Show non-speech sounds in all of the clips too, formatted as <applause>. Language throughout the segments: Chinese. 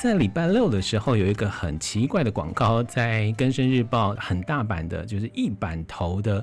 在礼拜六的时候，有一个很奇怪的广告，在《更生日报》很大版的，就是一版头的。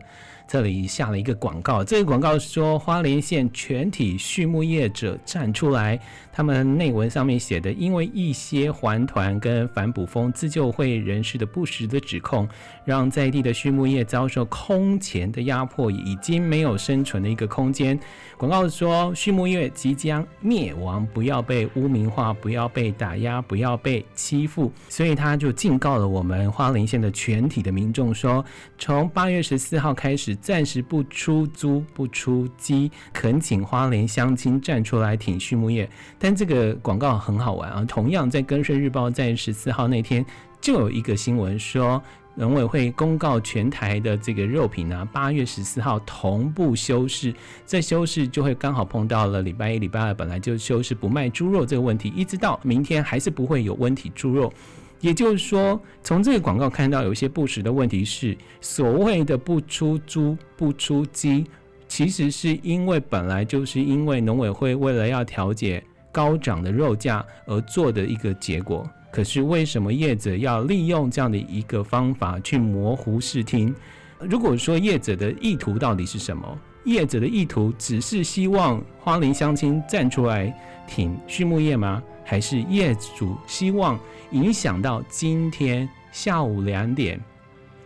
这里下了一个广告，这个广告说花莲县全体畜牧业者站出来，他们内文上面写的，因为一些环团跟反捕风自救会人士的不实的指控，让在地的畜牧业遭受空前的压迫，已经没有生存的一个空间。广告说畜牧业即将灭亡，不要被污名化，不要被打压，不要被欺负，所以他就警告了我们花莲县的全体的民众说，从八月十四号开始。暂时不出租、不出鸡，恳请花莲乡亲站出来挺畜牧业。但这个广告很好玩啊！同样在《更生日报》在十四号那天就有一个新闻说，农委会公告全台的这个肉品呢，八月十四号同步休市。这休市就会刚好碰到了礼拜一、礼拜二本来就休市不卖猪肉这个问题，一直到明天还是不会有温体猪肉。也就是说，从这个广告看到有一些不实的问题是，所谓的不出猪、不出鸡，其实是因为本来就是因为农委会为了要调节高涨的肉价而做的一个结果。可是为什么业者要利用这样的一个方法去模糊视听？如果说业者的意图到底是什么？业者的意图只是希望花莲乡亲站出来挺畜牧业吗？还是业主希望影响到今天下午两点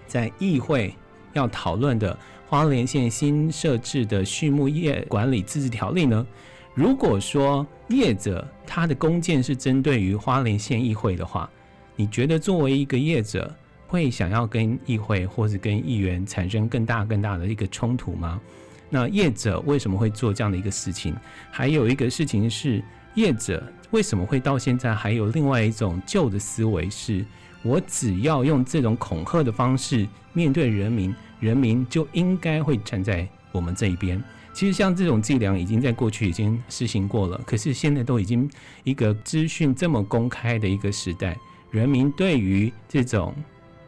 在议会要讨论的花莲县新设置的畜牧业管理自治条例呢？如果说业者他的弓箭是针对于花莲县议会的话，你觉得作为一个业者会想要跟议会或者跟议员产生更大更大的一个冲突吗？那业者为什么会做这样的一个事情？还有一个事情是业者。为什么会到现在还有另外一种旧的思维？是我只要用这种恐吓的方式面对人民，人民就应该会站在我们这一边。其实像这种伎俩已经在过去已经实行过了，可是现在都已经一个资讯这么公开的一个时代，人民对于这种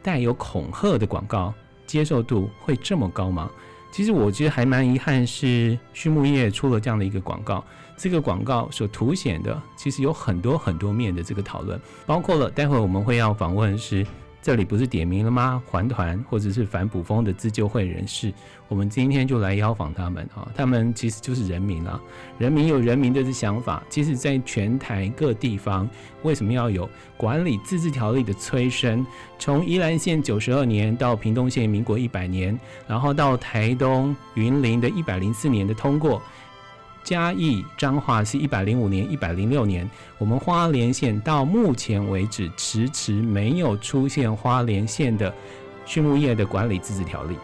带有恐吓的广告接受度会这么高吗？其实我觉得还蛮遗憾，是畜牧业出了这样的一个广告。这个广告所凸显的，其实有很多很多面的这个讨论，包括了待会我们会要访问是这里不是点名了吗？环团或者是反捕风的自救会人士，我们今天就来邀访他们啊，他们其实就是人民啊，人民有人民的想法。其实，在全台各地方，为什么要有管理自治条例的催生？从宜兰县九十二年到屏东县民国一百年，然后到台东云林的一百零四年的通过。嘉义彰化是一百零五年、一百零六年，我们花莲县到目前为止迟迟没有出现花莲县的畜牧业的管理自治条例。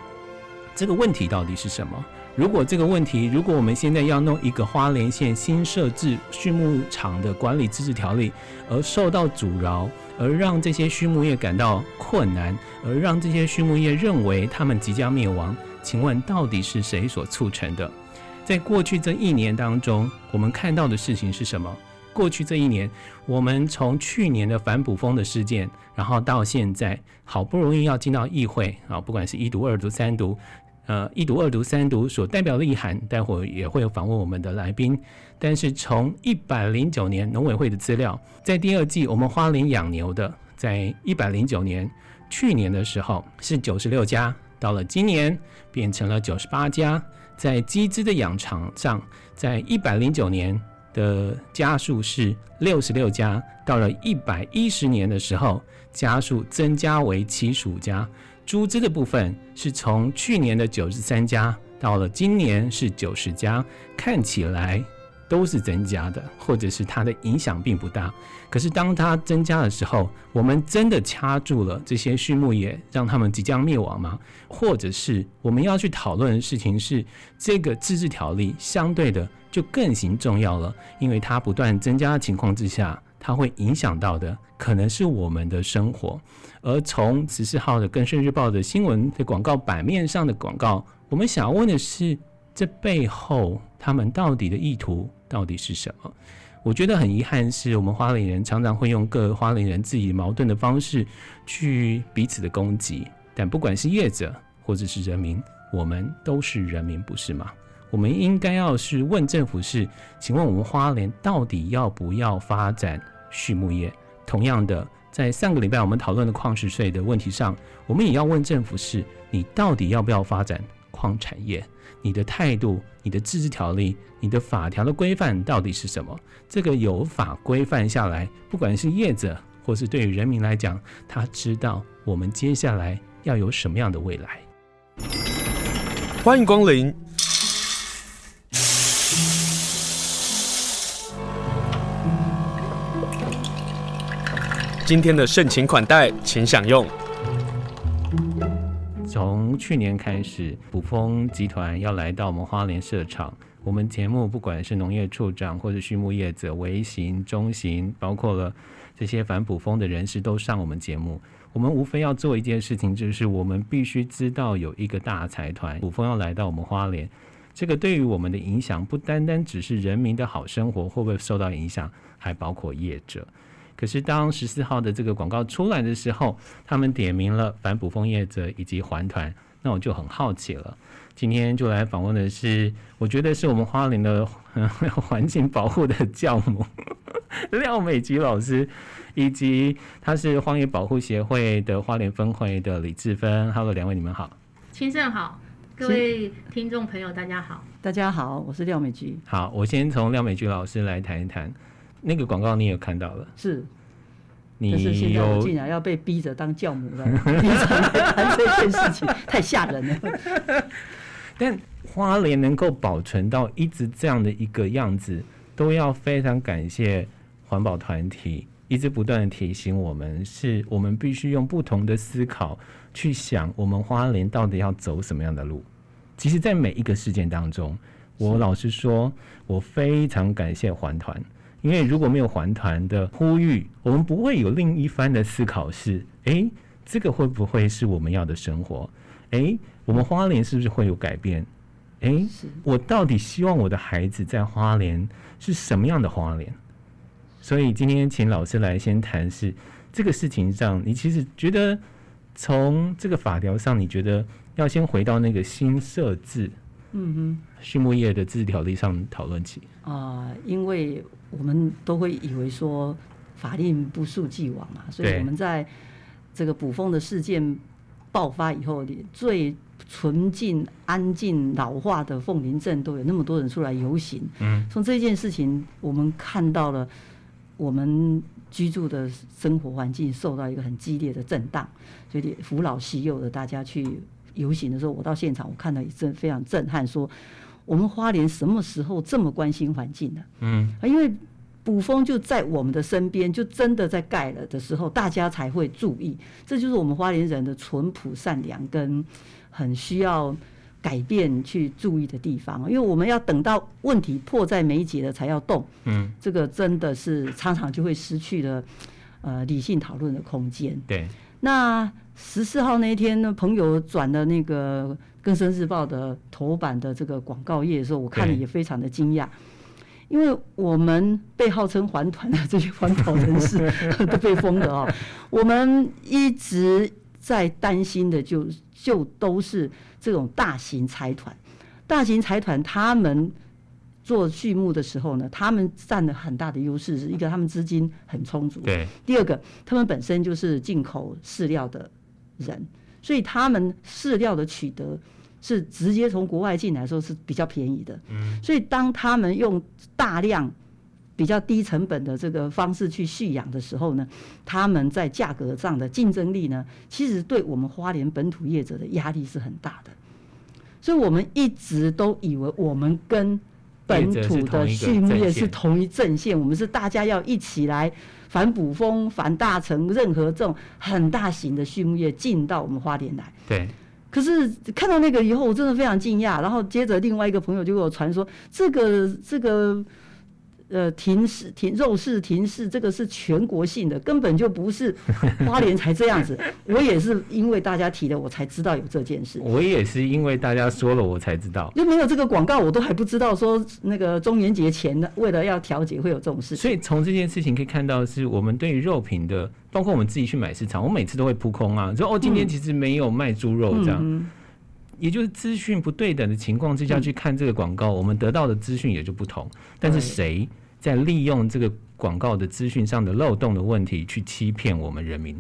这个问题到底是什么？如果这个问题，如果我们现在要弄一个花莲县新设置畜牧场的管理自治条例，而受到阻挠，而让这些畜牧业感到困难，而让这些畜牧业认为他们即将灭亡，请问到底是谁所促成的？在过去这一年当中，我们看到的事情是什么？过去这一年，我们从去年的反捕风的事件，然后到现在，好不容易要进到议会啊，不管是一读、二读、三读，呃，一读、二读、三读所代表的意涵，待会也会访问我们的来宾。但是从一百零九年农委会的资料，在第二季我们花莲养牛的，在一百零九年去年的时候是九十六家，到了今年变成了九十八家。在鸡只的养场上，在一百零九年的家数是六十六家，到了一百一十年的时候，家数增加为七十五家。猪只的部分是从去年的九十三家，到了今年是九十家，看起来。都是增加的，或者是它的影响并不大。可是当它增加的时候，我们真的掐住了这些畜牧业，让他们即将灭亡吗？或者是我们要去讨论的事情是，这个自治条例相对的就更形重要了，因为它不断增加的情况之下，它会影响到的可能是我们的生活。而从十四号的《更生日报》的新闻的广告版面上的广告，我们想要问的是，这背后他们到底的意图？到底是什么？我觉得很遗憾，是我们花莲人常常会用各花莲人自己矛盾的方式去彼此的攻击。但不管是业者或者是人民，我们都是人民，不是吗？我们应该要是问政府是，请问我们花莲到底要不要发展畜牧业？同样的，在上个礼拜我们讨论的矿石税的问题上，我们也要问政府是：你到底要不要发展矿产业？你的态度、你的自治条例、你的法条的规范到底是什么？这个有法规范下来，不管是业者或是对于人民来讲，他知道我们接下来要有什么样的未来。欢迎光临。今天的盛情款待，请享用。从去年开始，卜蜂集团要来到我们花莲设厂。我们节目不管是农业处长或者畜牧业者、微型、中型，包括了这些反卜蜂的人士都上我们节目。我们无非要做一件事情，就是我们必须知道有一个大财团卜蜂要来到我们花莲，这个对于我们的影响不单单只是人民的好生活会不会受到影响，还包括业者。可是，当十四号的这个广告出来的时候，他们点名了反捕风业者以及环团，那我就很好奇了。今天就来访问的是，我觉得是我们花莲的环境保护的教母廖美菊老师，以及他是荒野保护协会的花莲分会的李志芬。Hello，两位你们好。清盛好，各位听众朋友大家好。大家好，我是廖美菊。好，我先从廖美菊老师来谈一谈。那个广告你也看到了，是，你是现在我竟然要被逼着当教母了，<laughs> 谈这件事情太吓人了。<laughs> 但花莲能够保存到一直这样的一个样子，都要非常感谢环保团体一直不断的提醒我们，是我们必须用不同的思考去想，我们花莲到底要走什么样的路。其实，在每一个事件当中，我老实说，我非常感谢环团。因为如果没有环团的呼吁，我们不会有另一番的思考。是，哎，这个会不会是我们要的生活？哎，我们花莲是不是会有改变？哎，我到底希望我的孩子在花莲是什么样的花莲？所以今天请老师来先谈是这个事情上，你其实觉得从这个法条上，你觉得要先回到那个新设置，嗯哼，畜牧业的自治条例上讨论起啊，因为。我们都会以为说法令不溯既往嘛，所以我们在这个捕蜂的事件爆发以后，最纯净、安静、老化的凤林镇都有那么多人出来游行。嗯，从这件事情，我们看到了我们居住的生活环境受到一个很激烈的震荡，所以扶老携幼的大家去游行的时候，我到现场，我看到一阵非常震撼，说。我们花莲什么时候这么关心环境呢？嗯，因为捕风就在我们的身边，就真的在盖了的时候，大家才会注意。这就是我们花莲人的淳朴善良跟很需要改变去注意的地方。因为我们要等到问题迫在眉睫了才要动，嗯，这个真的是常常就会失去了呃理性讨论的空间。对，那十四号那一天呢，朋友转了那个。《更生日报》的头版的这个广告页的时候，我看了也非常的惊讶，因为我们被号称环团的这些环保人士 <laughs> 都被封的哦，我们一直在担心的就就都是这种大型财团，大型财团他们做畜牧的时候呢，他们占了很大的优势，是一个他们资金很充足，对，第二个他们本身就是进口饲料的人，所以他们饲料的取得。是直接从国外进来的时候是比较便宜的，嗯，所以当他们用大量比较低成本的这个方式去蓄养的时候呢，他们在价格上的竞争力呢，其实对我们花莲本土业者的压力是很大的。所以我们一直都以为我们跟本土的畜牧业是同一阵线，我们是大家要一起来反捕风、反大成，任何这种很大型的畜牧业进到我们花莲来，对。可是看到那个以后，我真的非常惊讶。然后接着另外一个朋友就给我传说，这个这个呃停市停肉市停市，这个是全国性的，根本就不是 <laughs> 花莲才这样子。我也是因为大家提的，我才知道有这件事。我也是因为大家说了，我才知道。就没有这个广告，我都还不知道说那个中元节前的，为了要调节会有这种事情。所以从这件事情可以看到，是我们对于肉品的。包括我们自己去买市场，我每次都会扑空啊，说哦，今天其实没有卖猪肉这样，嗯、也就是资讯不对等的情况之下去看这个广告，嗯、我们得到的资讯也就不同。但是谁在利用这个广告的资讯上的漏洞的问题去欺骗我们人民？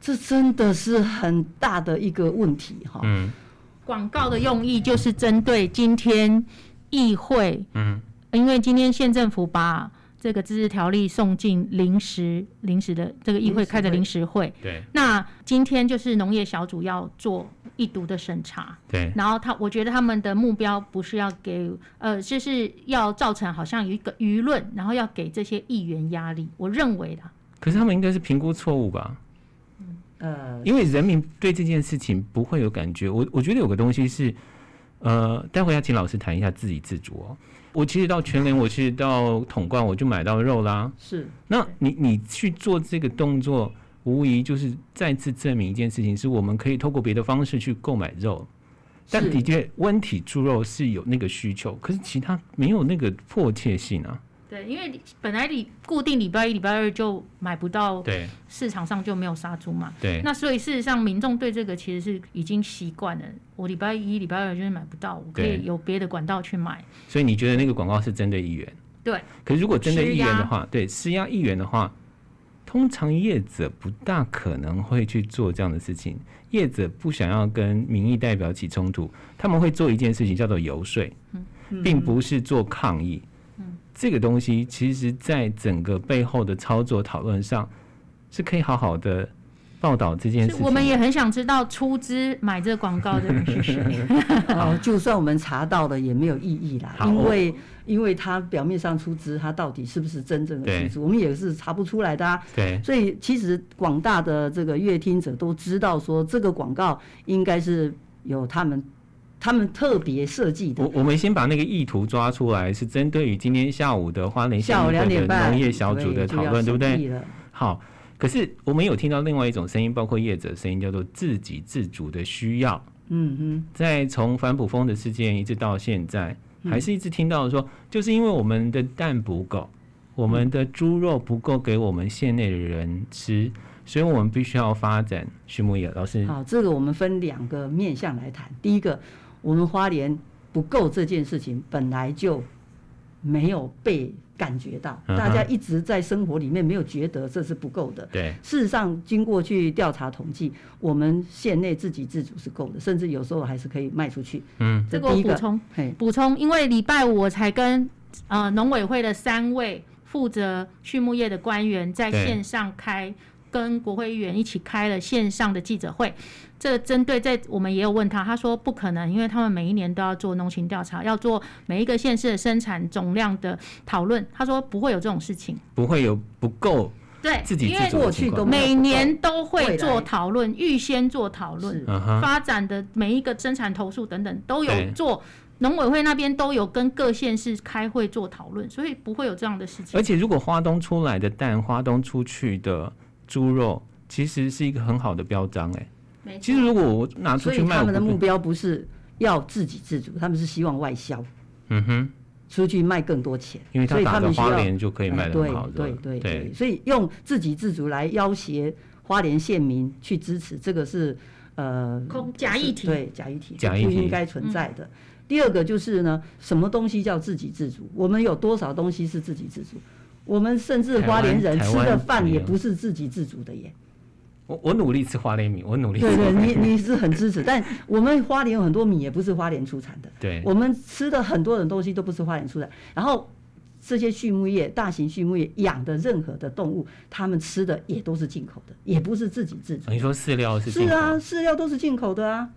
这真的是很大的一个问题哈。嗯，广告的用意就是针对今天议会，嗯，因为今天县政府把这个自治条例送进临时临时的这个议会开的临时会，对，那今天就是农业小组要做一读的审查，对，然后他我觉得他们的目标不是要给呃，就是要造成好像有一个舆论，然后要给这些议员压力，我认为的。可是他们应该是评估错误吧？呃，因为人民对这件事情不会有感觉。我我觉得有个东西是，呃，待会要请老师谈一下自给自足哦。我其实到全联，我其实到统冠，我就买到肉啦。是，那你你去做这个动作，无疑就是再次证明一件事情，是我们可以透过别的方式去购买肉。但的确，温体猪肉是有那个需求，可是其他没有那个迫切性啊。对，因为本来你固定礼拜一、礼拜二就买不到，对，市场上就没有杀猪嘛。对，那所以事实上，民众对这个其实是已经习惯了。我礼拜一、礼拜二就是买不到，我可以有别的管道去买。所以你觉得那个广告是针对议员？对。可是如果针对议员的话，对施压议员的话，通常业者不大可能会去做这样的事情。业者不想要跟民意代表起冲突，他们会做一件事情叫做游说，并不是做抗议。这个东西其实，在整个背后的操作讨论上，是可以好好的报道这件事情。我们也很想知道出资买这个广告的人是谁。<laughs> 哦，就算我们查到了，也没有意义啦，因为因为他表面上出资，他到底是不是真正的出资，我们也是查不出来的啊。对，所以其实广大的这个乐听者都知道，说这个广告应该是有他们。他们特别设计的。我我们先把那个意图抓出来，是针对于今天下午的花莲县的农业小组的讨论，对不对？好，可是我们有听到另外一种声音，包括业者声音，叫做自给自足的需要。嗯哼，在从反捕风的事件一直到现在，还是一直听到说，就是因为我们的蛋不够，我们的猪肉不够给我们县内的人吃，所以我们必须要发展畜牧业。老师，好，这个我们分两个面向来谈，第一个。我们花莲不够这件事情本来就没有被感觉到，大家一直在生活里面没有觉得这是不够的。对，事实上经过去调查统计，我们县内自给自足是够的，甚至有时候还是可以卖出去。嗯，这个我补充，补充，因为礼拜五我才跟呃农委会的三位负责畜牧业的官员在线上开，跟国会议员一起开了线上的记者会。这针对在我们也有问他，他说不可能，因为他们每一年都要做农情调查，要做每一个县市的生产总量的讨论。他说不会有这种事情，不会有不够。对，自己因为过去都每年都会做讨论，预先做讨论，发展的每一个生产投诉等等都有做，农委会那边都有跟各县市开会做讨论，所以不会有这样的事情。而且如果花东出来的蛋，花东出去的猪肉，其实是一个很好的标章，哎。其实，如果我拿出去卖，他们的目标不是要自给自足，他们是希望外销。嗯哼，出去卖更多钱，因为他打的花莲就可以卖得很好。对对对，所以用自给自足来要挟花莲县民去支持，这个是呃假议题，对假议题，不应该存在的。第二个就是呢，什么东西叫自给自足？我们有多少东西是自给自足？我们甚至花莲人吃的饭也不是自给自足的耶。我我努力吃花莲米，我努力吃。对对，<laughs> 你你是很支持，但我们花莲有很多米也不是花莲出产的。对，我们吃的很多的东西都不是花莲出产。然后这些畜牧业、大型畜牧业养的任何的动物，他们吃的也都是进口的，也不是自给自足。你说饲料是？是啊，饲料都是进口的啊。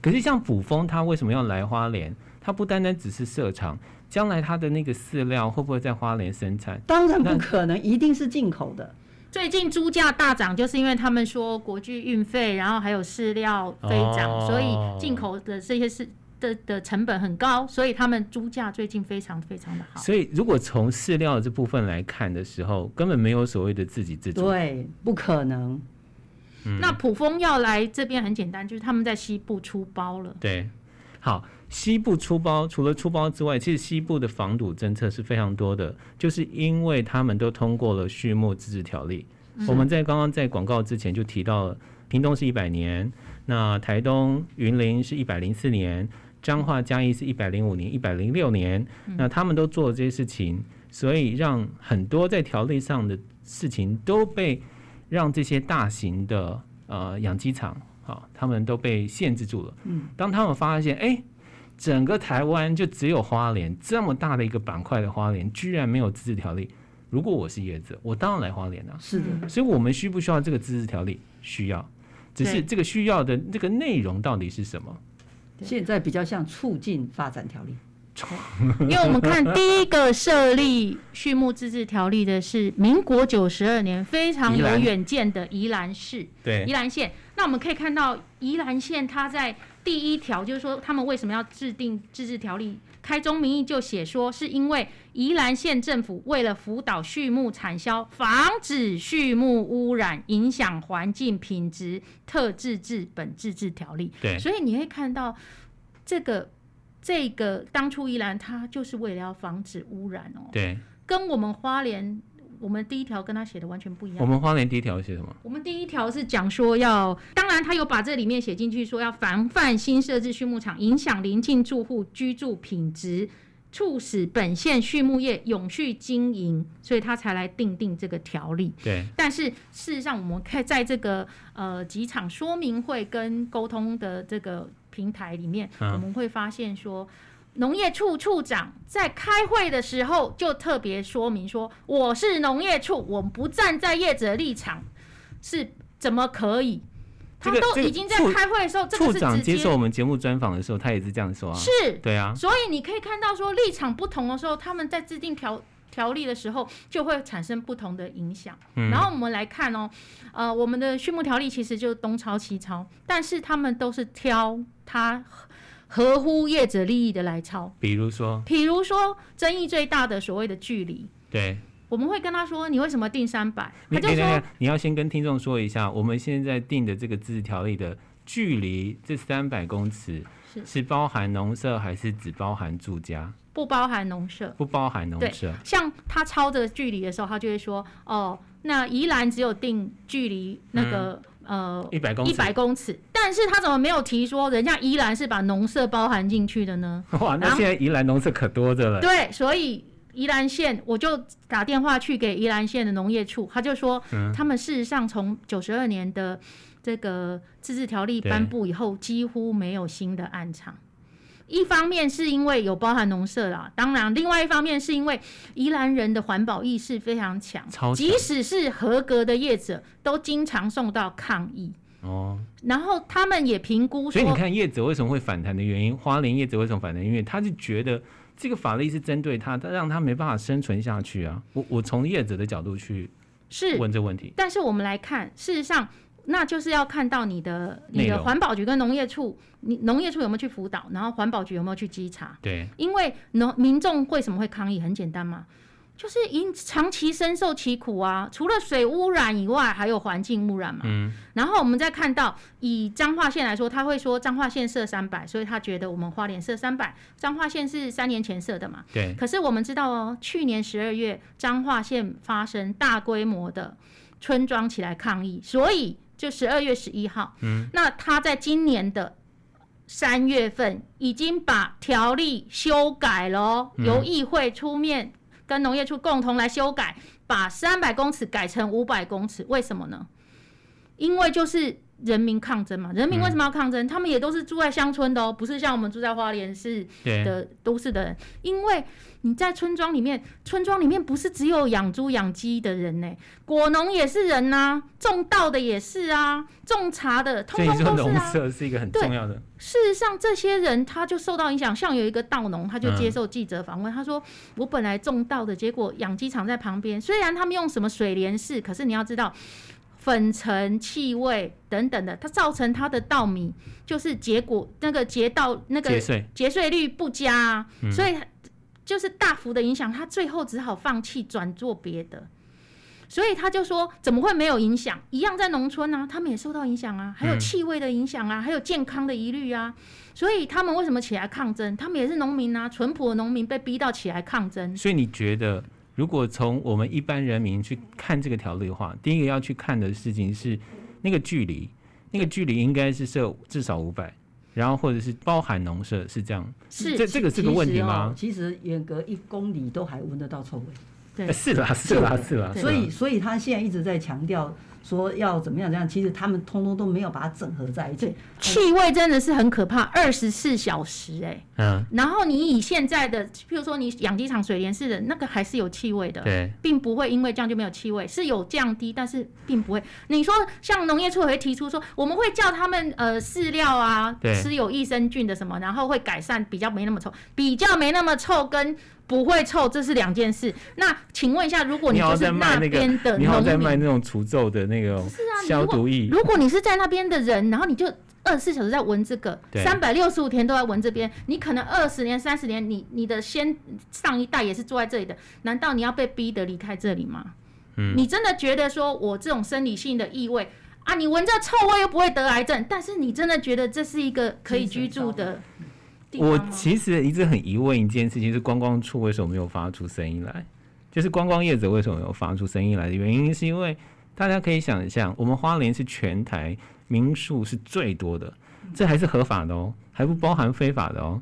可是像捕风，它为什么要来花莲？它不单单只是设厂，将来它的那个饲料会不会在花莲生产？当然不可能，一定是进口的。最近猪价大涨，就是因为他们说国际运费，然后还有饲料飞涨，哦、所以进口的这些是的的成本很高，所以他们猪价最近非常非常的好。所以如果从饲料这部分来看的时候，根本没有所谓的自给自足，对，不可能。嗯、那普蜂要来这边很简单，就是他们在西部出包了。对，好。西部出包，除了出包之外，其实西部的防堵政策是非常多的，就是因为他们都通过了畜牧自治条例。嗯、我们在刚刚在广告之前就提到了，屏东是一百年，那台东云林是一百零四年，彰化嘉义是一百零五年、一百零六年，那他们都做了这些事情，所以让很多在条例上的事情都被让这些大型的呃养鸡场，好，他们都被限制住了。嗯，当他们发现，哎、欸，整个台湾就只有花莲这么大的一个板块的花莲，居然没有自治条例。如果我是业者，我当然来花莲啊。是的，所以我们需不需要这个自治条例？需要，只是这个需要的这个内容到底是什么？现在比较像促进发展条例。因为我们看第一个设立畜牧自治条例的是民国九十二年，非常有远见的宜兰市，对，宜兰县。那我们可以看到宜兰县，它在第一条就是说，他们为什么要制定自治条例？开宗明义就写说，是因为宜兰县政府为了辅导畜牧产销，防止畜牧污染，影响环境品质，特制治本自治条例。对，所以你会看到这个。这个当初宜兰，它就是为了要防止污染哦。对，跟我们花莲，我们第一条跟他写的完全不一样。我们花莲第一条写什么？我们第一条是讲说要，当然他有把这里面写进去，说要防范新设置畜牧场影响邻近住户居住品质，促使本县畜牧业永续经营，所以他才来定定这个条例。对。但是事实上，我们可以在这个呃几场说明会跟沟通的这个。平台里面，我们会发现说，农业处处长在开会的时候就特别说明说，我是农业处，我们不站在业者的立场，是怎么可以？他都已经在开会的时候，这个处长接受我们节目专访的时候，他也是这样说啊。是，对啊。所以你可以看到说，立场不同的时候，他们在制定条条例的时候，就会产生不同的影响。然后我们来看哦，呃，我们的畜牧条例其实就东抄西抄，但是他们都是挑。他合乎业者利益的来抄，比如说，比如说争议最大的所谓的距离，对，我们会跟他说，你为什么定三百？他就说，你要先跟听众说一下，我们现在定的这个自治条例的距离，这三百公尺是是包含农舍还是只包含住家？不包含农舍，不包含农舍。像他抄这个距离的时候，他就会说，哦，那宜兰只有定距离那个。嗯呃，一百公，一百公尺，但是他怎么没有提说人家宜兰是把农舍包含进去的呢？<laughs> 哇，那现在宜兰农舍可多着了。对，所以宜兰县我就打电话去给宜兰县的农业处，他就说，嗯、他们事实上从九十二年的这个自治条例颁布以后，几乎没有新的案场。一方面是因为有包含农舍啦，当然，另外一方面是因为宜兰人的环保意识非常强，即使是合格的业者，都经常受到抗议。哦，然后他们也评估说，所以你看叶子为什么会反弹的原因，花莲叶子为什么反弹？因为他是觉得这个法律是针对他，他让他没办法生存下去啊。我我从业者的角度去是问这问题，但是我们来看，事实上。那就是要看到你的你的环保局跟农业处，你农业处有没有去辅导，然后环保局有没有去稽查？对，因为农民众为什么会抗议？很简单嘛，就是因长期深受其苦啊。除了水污染以外，还有环境污染嘛。嗯。然后我们再看到，以彰化县来说，他会说彰化县设三百，所以他觉得我们花莲设三百。彰化县是三年前设的嘛？对。可是我们知道哦，去年十二月彰化县发生大规模的村庄起来抗议，所以。就十二月十一号，嗯，那他在今年的三月份已经把条例修改了，嗯，由议会出面跟农业处共同来修改，把三百公尺改成五百公尺，为什么呢？因为就是。人民抗争嘛，人民为什么要抗争？嗯、他们也都是住在乡村的哦，不是像我们住在花莲市的都市的人。因为你在村庄里面，村庄里面不是只有养猪养鸡的人呢，果农也是人呐、啊，种稻的也是啊，种茶的，通通都是啊。农舍是一个很重要的。事实上，这些人他就受到影响。像有一个稻农，他就接受记者访问，嗯、他说：“我本来种稻的，结果养鸡场在旁边，虽然他们用什么水帘式，可是你要知道。”粉尘、气味等等的，它造成它的稻米就是结果那个结稻那个结穗率不佳啊，嗯，所以就是大幅的影响，他最后只好放弃转做别的。所以他就说，怎么会没有影响？一样在农村啊，他们也受到影响啊，还有气味的影响啊，还有健康的疑虑啊。所以他们为什么起来抗争？他们也是农民啊，淳朴的农民被逼到起来抗争。所以你觉得？如果从我们一般人民去看这个条例的话，第一个要去看的事情是那个距离，那个距离应该是设至少五百，然后或者是包含农舍是这样，是这这个是个问题吗？其实严格一公里都还闻得到臭味。对，是啦，是啦，是啦。所以，所以他现在一直在强调。说要怎么样？怎样其实他们通通都没有把它整合在一起。气味真的是很可怕，二十四小时哎、欸。嗯。然后你以现在的，譬如说你养鸡场水帘式的那个还是有气味的，对，并不会因为这样就没有气味，是有降低，但是并不会。你说像农业处会提出说，我们会叫他们呃饲料啊，吃有益生菌的什么，然后会改善比较没那么臭，比较没那么臭跟。不会臭，这是两件事。那请问一下，如果你就是那边的你好在卖那种除皱的那个消毒液。如果你是在那边的人，然后你就二十四小时在闻这个，三百六十五天都在闻这边，你可能二十年、三十年，你你的先上一代也是住在这里的，难道你要被逼得离开这里吗？嗯，你真的觉得说我这种生理性的异味啊，你闻这臭味又不会得癌症，但是你真的觉得这是一个可以居住的？我其实一直很疑问一件事情，是观光处为什么没有发出声音来？就是观光业者为什么没有发出声音来的原因，是因为大家可以想象，我们花莲是全台民宿是最多的，这还是合法的哦，还不包含非法的哦。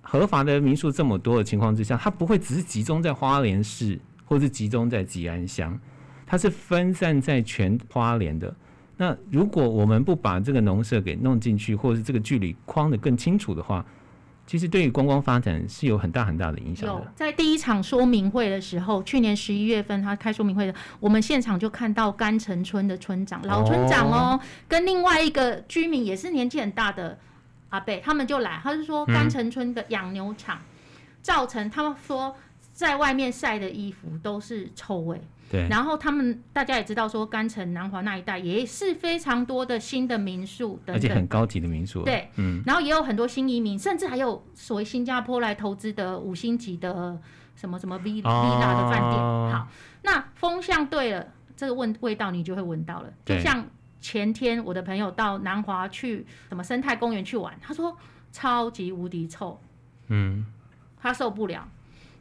合法的民宿这么多的情况之下，它不会只是集中在花莲市，或是集中在吉安乡，它是分散在全花莲的。那如果我们不把这个农舍给弄进去，或者是这个距离框得更清楚的话，其实对于观光发展是有很大很大的影响的。在第一场说明会的时候，去年十一月份他开说明会的，我们现场就看到甘城村的村长老村长哦，跟另外一个居民也是年纪很大的阿贝，他们就来，他是说甘城村的养牛场造成他们说在外面晒的衣服都是臭味。对，然后他们大家也知道说，甘城南华那一带也是非常多的新的民宿等等，而且很高级的民宿。对，嗯，然后也有很多新移民，甚至还有所谓新加坡来投资的五星级的什么什么 V、哦、Villa 的饭店。好，那风向对了，这个问味道你就会闻到了。就像前天我的朋友到南华去什么生态公园去玩，他说超级无敌臭，嗯，他受不了。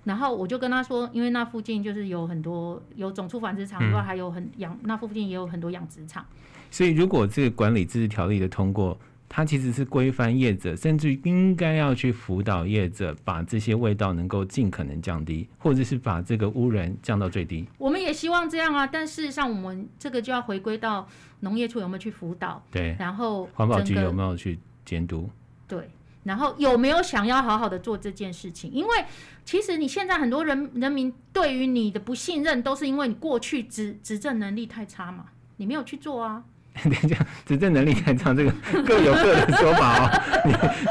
然后我就跟他说，因为那附近就是有很多有种畜繁殖场，以外还有很养，那附近也有很多养殖场。所以，如果这个管理自治条例的通过，它其实是规范业者，甚至应该要去辅导业者，把这些味道能够尽可能降低，或者是把这个污染降到最低。我们也希望这样啊，但事实上，我们这个就要回归到农业处有没有去辅导，对，然后环保局有没有去监督，对。然后有没有想要好好的做这件事情？因为其实你现在很多人人民对于你的不信任，都是因为你过去执执政能力太差嘛，你没有去做啊。<laughs> 等一下，执政能力太差，这个 <laughs> 各有各的说法哦。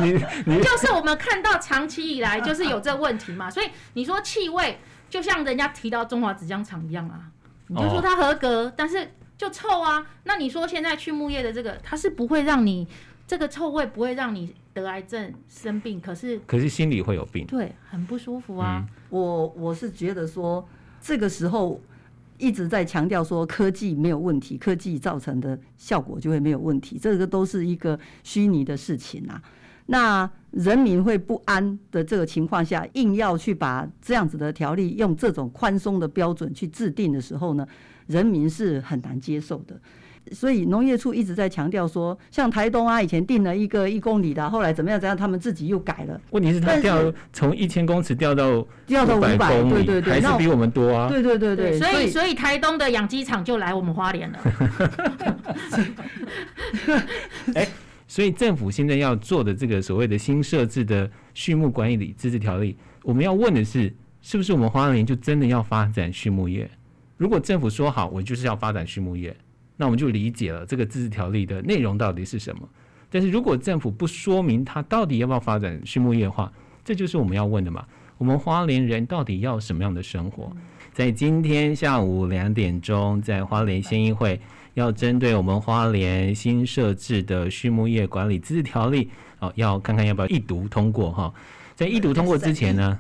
你 <laughs> 你你，就是我们看到长期以来就是有这个问题嘛，所以你说气味就像人家提到中华纸浆厂一样啊，你就说它合格，但是就臭啊。那你说现在畜牧业的这个，它是不会让你。这个臭味不会让你得癌症生病，可是可是心里会有病，对，很不舒服啊。嗯、我我是觉得说，这个时候一直在强调说科技没有问题，科技造成的效果就会没有问题，这个都是一个虚拟的事情啊。那人民会不安的这个情况下，硬要去把这样子的条例用这种宽松的标准去制定的时候呢，人民是很难接受的。所以农业处一直在强调说，像台东啊，以前定了一个一公里的，后来怎么样怎样，他们自己又改了。问题是，他掉从一千公尺掉到掉到五百公里，对对对，还是比我们多啊。对对对对，所以所以台东的养鸡场就来我们花莲了。<laughs> 哎，所以政府现在要做的这个所谓的新设置的畜牧管理自治条例，我们要问的是，是不是我们花莲就真的要发展畜牧业？如果政府说好，我就是要发展畜牧业。那我们就理解了这个自治条例的内容到底是什么。但是如果政府不说明他到底要不要发展畜牧业化，这就是我们要问的嘛。我们花莲人到底要什么样的生活？在今天下午两点钟，在花莲县议会要针对我们花莲新设置的畜牧业管理自治条例，哦，要看看要不要一读通过哈。在一读通过之前呢，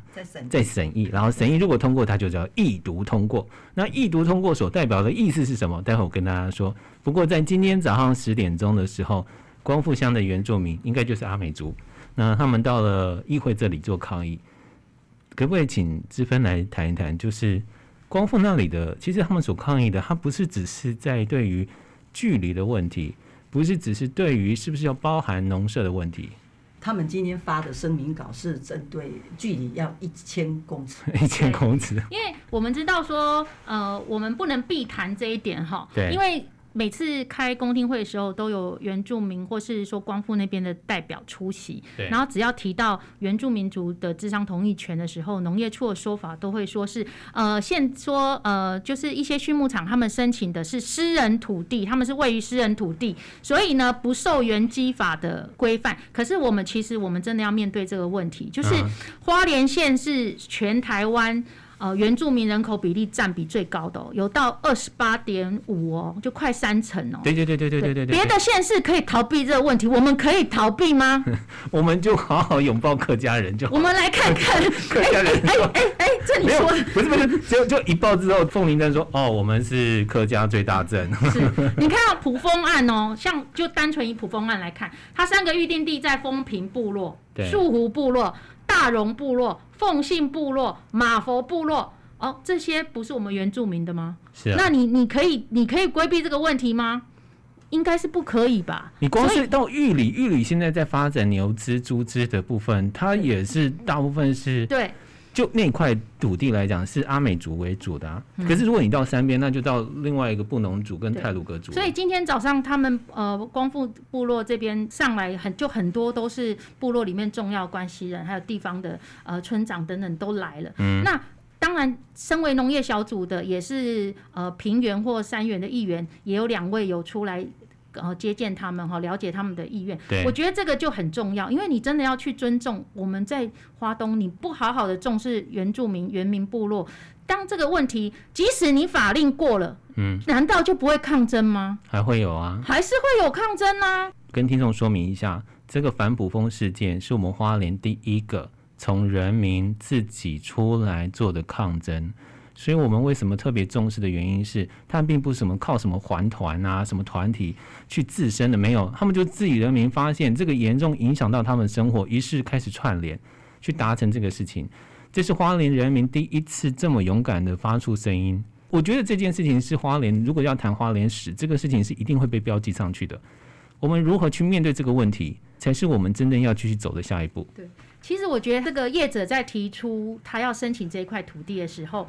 在审议，然后审议如果通过，它就叫一读通过。那一读通过所代表的意思是什么？待会我跟大家说。不过在今天早上十点钟的时候，光复乡的原住民应该就是阿美族，那他们到了议会这里做抗议。可不可以请志芬来谈一谈？就是光复那里的，其实他们所抗议的，它不是只是在对于距离的问题。不是只是对于是不是要包含农舍的问题。他们今天发的声明稿是针对距离要一千公尺，<laughs> 一千公尺。因为我们知道说，呃，我们不能避谈这一点哈，对，因为。每次开公听会的时候，都有原住民或是说光复那边的代表出席。对。然后只要提到原住民族的智商同意权的时候，农业处的说法都会说是呃，现说呃，就是一些畜牧场他们申请的是私人土地，他们是位于私人土地，所以呢不受原基法的规范。可是我们其实我们真的要面对这个问题，就是花莲县是全台湾。呃，原住民人口比例占比最高的，哦，有到二十八点五哦，就快三成哦，喔。对对对对对对对，对。别的县市可以逃避这个问题，我们可以逃避吗？<laughs> 我们就好好拥抱客家人就好。我们来看看 <laughs> 客家人。哎哎哎，这你说不是不是，就就一报之后，凤林镇说哦，我们是客家最大镇。是，你看到埔封案哦，喔，像就单纯以普丰案来看，它三个预定地在丰平部落、树湖部落。大荣部落、凤信部落、马佛部落，哦，这些不是我们原住民的吗？是啊。那你你可以你可以规避这个问题吗？应该是不可以吧？你光是到玉里，玉里现在在发展牛只、猪只的部分，它也是大部分是对。就那块土地来讲，是阿美族为主的啊。可是如果你到山边，那就到另外一个布农族跟泰鲁格族。所以今天早上他们呃光复部落这边上来很就很多都是部落里面重要关系人，还有地方的呃村长等等都来了。嗯，那当然，身为农业小组的也是呃平原或山原的议员，也有两位有出来。然后接见他们哈，了解他们的意愿。我觉得这个就很重要，因为你真的要去尊重我们在花东，你不好好的重视原住民、原民部落，当这个问题，即使你法令过了，嗯，难道就不会抗争吗？还会有啊，还是会有抗争啊。跟听众说明一下，这个反捕风事件是我们花莲第一个从人民自己出来做的抗争。所以我们为什么特别重视的原因是，他们并不是什么靠什么环团啊、什么团体去自身的，没有，他们就自己人民发现这个严重影响到他们生活，于是开始串联去达成这个事情。这是花莲人民第一次这么勇敢的发出声音。我觉得这件事情是花莲，如果要谈花莲史，这个事情是一定会被标记上去的。我们如何去面对这个问题，才是我们真正要继续走的下一步。对。其实我觉得这个业者在提出他要申请这一块土地的时候，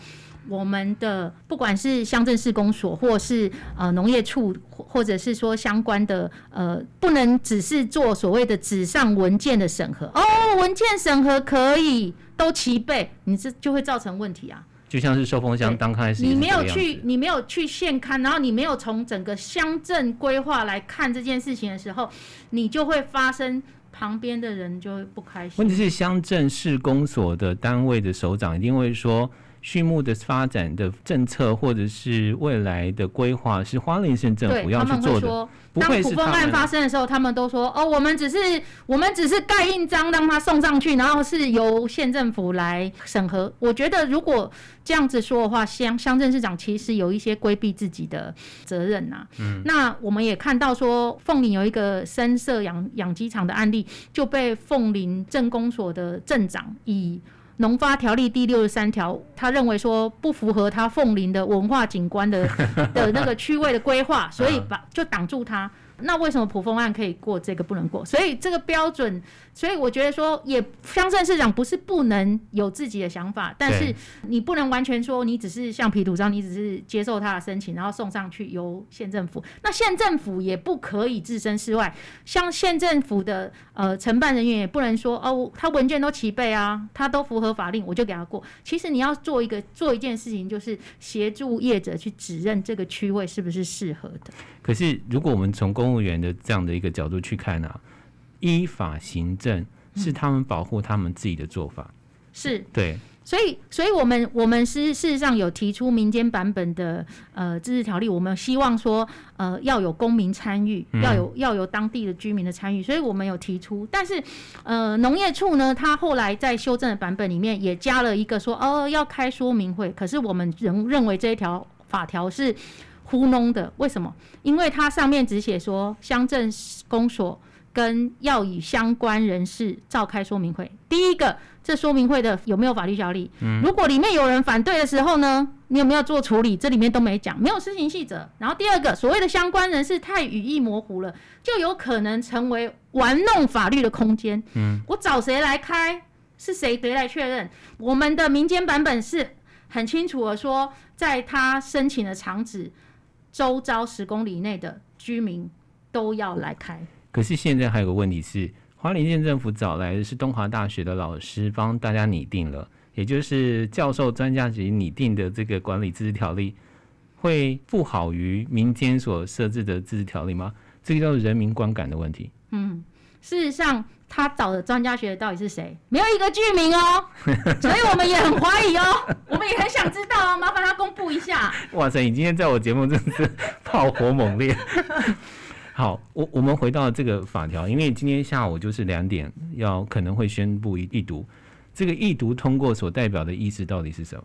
我们的不管是乡镇市公所，或是呃农业处，或者是说相关的呃，不能只是做所谓的纸上文件的审核哦，文件审核可以都齐备，你这就会造成问题啊。就像是收风箱刚开始，你没有去，你没有去现勘，然后你没有从整个乡镇规划来看这件事情的时候，你就会发生。旁边的人就会不开心。问题是乡镇市公所的单位的首长一定会说，畜牧的发展的政策或者是未来的规划是花莲县政府要去做的。当普风案发生的时候，他们都说：“哦，我们只是我们只是盖印章让他送上去，然后是由县政府来审核。”我觉得如果这样子说的话，乡乡镇市长其实有一些规避自己的责任呐。嗯。那我们也看到说，凤林有一个深色养养鸡场的案例，就被凤林镇公所的镇长以农发条例第六十三条，他认为说不符合他凤林的文化景观的 <laughs> 的那个区位的规划，<laughs> 所以把就挡住他。那为什么普丰案可以过，这个不能过？所以这个标准，所以我觉得说，也乡镇市长不是不能有自己的想法，但是你不能完全说你只是橡皮图章，你只是接受他的申请，然后送上去由县政府。那县政府也不可以置身事外，像县政府的呃承办人员也不能说哦，他文件都齐备啊，他都符合法令，我就给他过。其实你要做一个做一件事情，就是协助业者去指认这个区位是不是适合的。可是，如果我们从公务员的这样的一个角度去看呢、啊，依法行政是他们保护他们自己的做法，嗯、是对。所以，所以我们我们是事实上有提出民间版本的呃自治条例，我们希望说呃要有公民参与，要有要有当地的居民的参与，所以我们有提出。但是呃农业处呢，他后来在修正的版本里面也加了一个说哦要开说明会，可是我们仍认为这一条法条是。糊弄的，为什么？因为它上面只写说乡镇公所跟要与相关人士召开说明会。第一个，这说明会的有没有法律效力？嗯，如果里面有人反对的时候呢，你有没有做处理？这里面都没讲，没有施行细则。然后第二个，所谓的相关人士太语义模糊了，就有可能成为玩弄法律的空间。嗯，我找谁来开？是谁谁来确认？我们的民间版本是很清楚的说，在他申请的场址周遭十公里内的居民都要来开。可是现在还有个问题是，花莲县政府找来的是东华大学的老师帮大家拟定了，也就是教授专家级拟定的这个管理自治条例，会不好于民间所设置的自治条例吗？这个叫做人民观感的问题。嗯，事实上，他找的专家学的到底是谁？没有一个居民哦，<laughs> 所以我们也很怀疑哦，我们也很想知道哦，麻烦他公布一下。哇塞，你今天在我节目真的是 <laughs> 炮火猛烈。好，我我们回到这个法条，因为今天下午就是两点要可能会宣布一一读，这个一读通过所代表的意思到底是什么？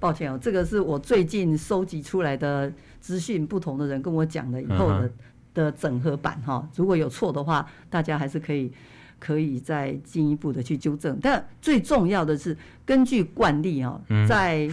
抱歉哦，这个是我最近收集出来的资讯，不同的人跟我讲了以后的、嗯、的整合版哈。如果有错的话，大家还是可以可以再进一步的去纠正。但最重要的是，根据惯例哈，在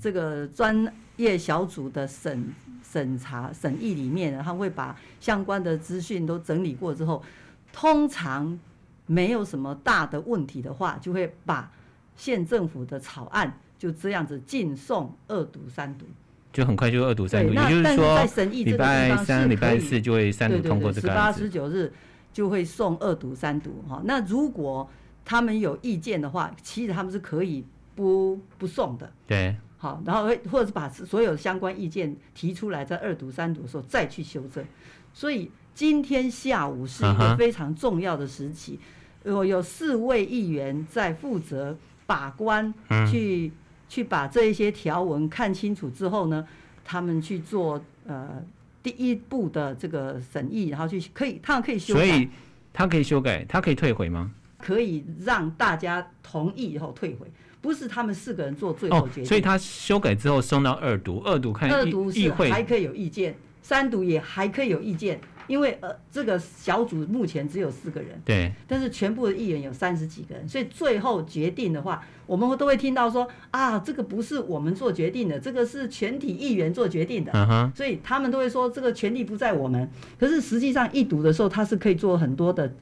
这个专业小组的审。审查审议里面，他会把相关的资讯都整理过之后，通常没有什么大的问题的话，就会把县政府的草案就这样子进送二读三读，就很快就二读三读。也就是说，礼拜三、礼拜四就会三读通过这个。十八、十九日就会送二读三读哈。那如果他们有意见的话，其实他们是可以不不送的。对。好，然后或者是把所有相关意见提出来，在二读、三读的时候再去修正。所以今天下午是一个非常重要的时期，有有四位议员在负责把关，去去把这一些条文看清楚之后呢，他们去做呃第一步的这个审议，然后去可以他们可以修改，所以他可以修改，他可以退回吗？可以让大家同意以后退回。不是他们四个人做最后决定，哦，所以他修改之后送到二读，二读看议二读是还可以有意见，三读也还可以有意见，因为呃这个小组目前只有四个人，对，但是全部的议员有三十几个人，所以最后决定的话，我们都会听到说啊，这个不是我们做决定的，这个是全体议员做决定的，嗯哼，所以他们都会说这个权利不在我们，可是实际上一读的时候，他是可以做很多的。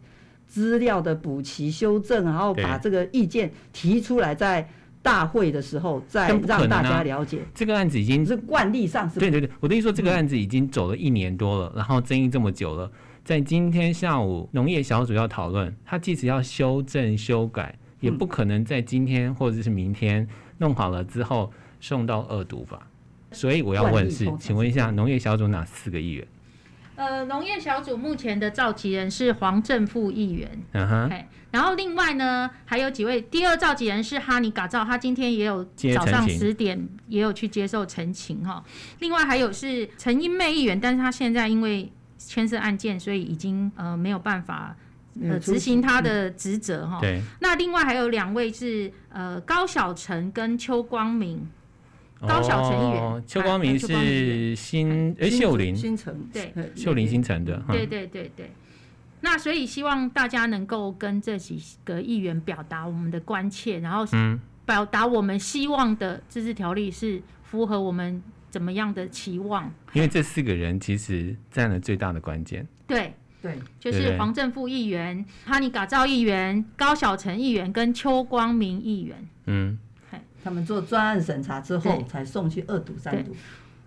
资料的补齐修正，然后把这个意见提出来，在大会的时候再让大家了解。这个案子已经是惯例上是。对对对，我的意思说，这个案子已经走了一年多了，然后争议这么久了，在今天下午农业小组要讨论，他即使要修正修改，也不可能在今天或者是明天弄好了之后送到二读吧。所以我要问是，请问一下，农业小组哪四个议员？呃，农业小组目前的召集人是黄正富议员，嗯哼，然后另外呢还有几位，第二召集人是哈尼嘎照，他今天也有早上十点也有去接受陈情哈。另外还有是陈英妹议员，但是他现在因为牵涉案件，所以已经呃没有办法呃执行他的职责哈。对。那另外还有两位是呃高小成跟邱光明。高小成议员，邱光明是新哎秀林新城对秀林新城的，对对对对。那所以希望大家能够跟这几个议员表达我们的关切，然后表达我们希望的自治条例是符合我们怎么样的期望。因为这四个人其实占了最大的关键。对对，就是黄正富议员、哈尼嘎造议员、高小成议员跟邱光明议员。嗯。他们做专案审查之后，才送去二读、三读。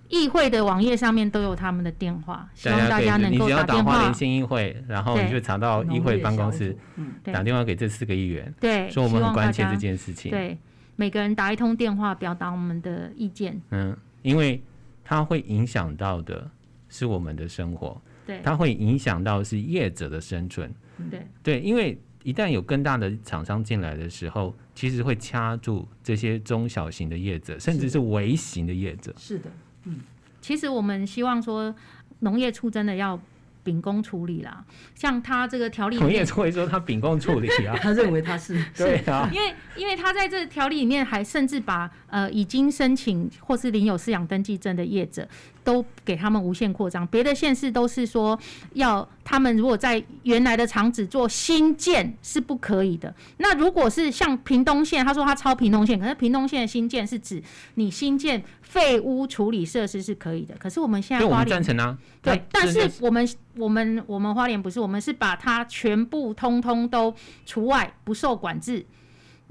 议会的网页上面都有他们的电话，希望大家能够打电话。你只要打花莲县议会，然后你就查到议会办公室，打电话给这四个议员，对，说我们很关切这件事情。对，每个人打一通电话，表达我们的意见。嗯，因为它会影响到的是我们的生活，对，它会影响到是业者的生存。对，对，因为。一旦有更大的厂商进来的时候，其实会掐住这些中小型的业者，甚至是微型的业者。是的，嗯，其实我们希望说，农业处真的要秉公处理啦。像他这个条例，农业处会说他秉公处理啊，<laughs> 他认为他是对啊，因为因为他在这条例里面还甚至把呃已经申请或是领有饲养登记证的业者。都给他们无限扩张。别的县市都是说要他们如果在原来的厂址做新建是不可以的。那如果是像屏东县，他说他超屏东县，可是屏东县的新建是指你新建废污处理设施是可以的。可是我们现在花莲赞成啊，对，但是我们我们我们花莲不是，我们是把它全部通通都除外，不受管制。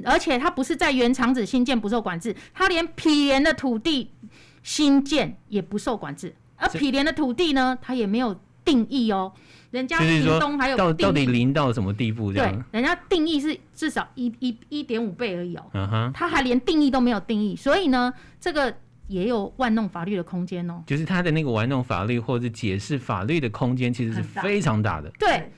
而且它不是在原厂址新建不受管制，它连毗连的土地新建也不受管制。而毗连的土地呢，它也没有定义哦。人家屏东还有到到底零到什么地步？这样？对，人家定义是至少一一一点五倍而已哦。嗯哼，他还连定义都没有定义，所以呢，这个也有玩弄法律的空间哦。就是他的那个玩弄法律或者解释法律的空间，其实是非常大的。对。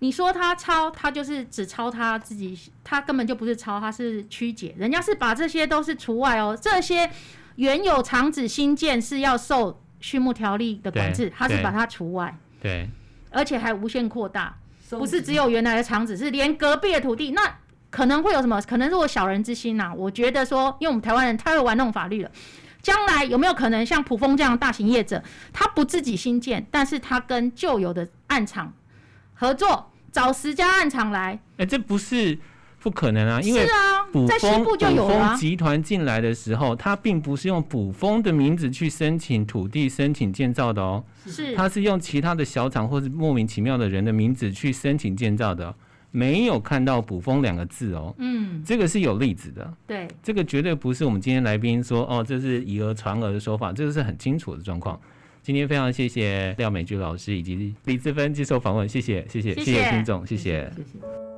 你说他抄，他就是只抄他自己，他根本就不是抄，他是曲解。人家是把这些都是除外哦，这些原有厂址新建是要受畜牧条例的管制，他是把它除外。对，而且还无限扩大，不是只有原来的厂址，是连隔壁的土地，那可能会有什么？可能是我小人之心呐、啊。我觉得说，因为我们台湾人太会玩弄法律了，将来有没有可能像普蜂这样大型业者，他不自己新建，但是他跟旧有的暗场。合作找十家暗场来，哎、欸，这不是不可能啊，因为是啊，在西部就有了。卜蜂集团进来的时候，他并不是用捕风的名字去申请土地、申请建造的哦，是，他是用其他的小厂或是莫名其妙的人的名字去申请建造的，没有看到捕风两个字哦。嗯，这个是有例子的。对，这个绝对不是我们今天来宾说哦，这是以讹传讹的说法，这个是很清楚的状况。今天非常谢谢廖美菊老师以及李志芬接受访问，谢谢谢谢谢谢听众，谢谢。谢谢谢谢。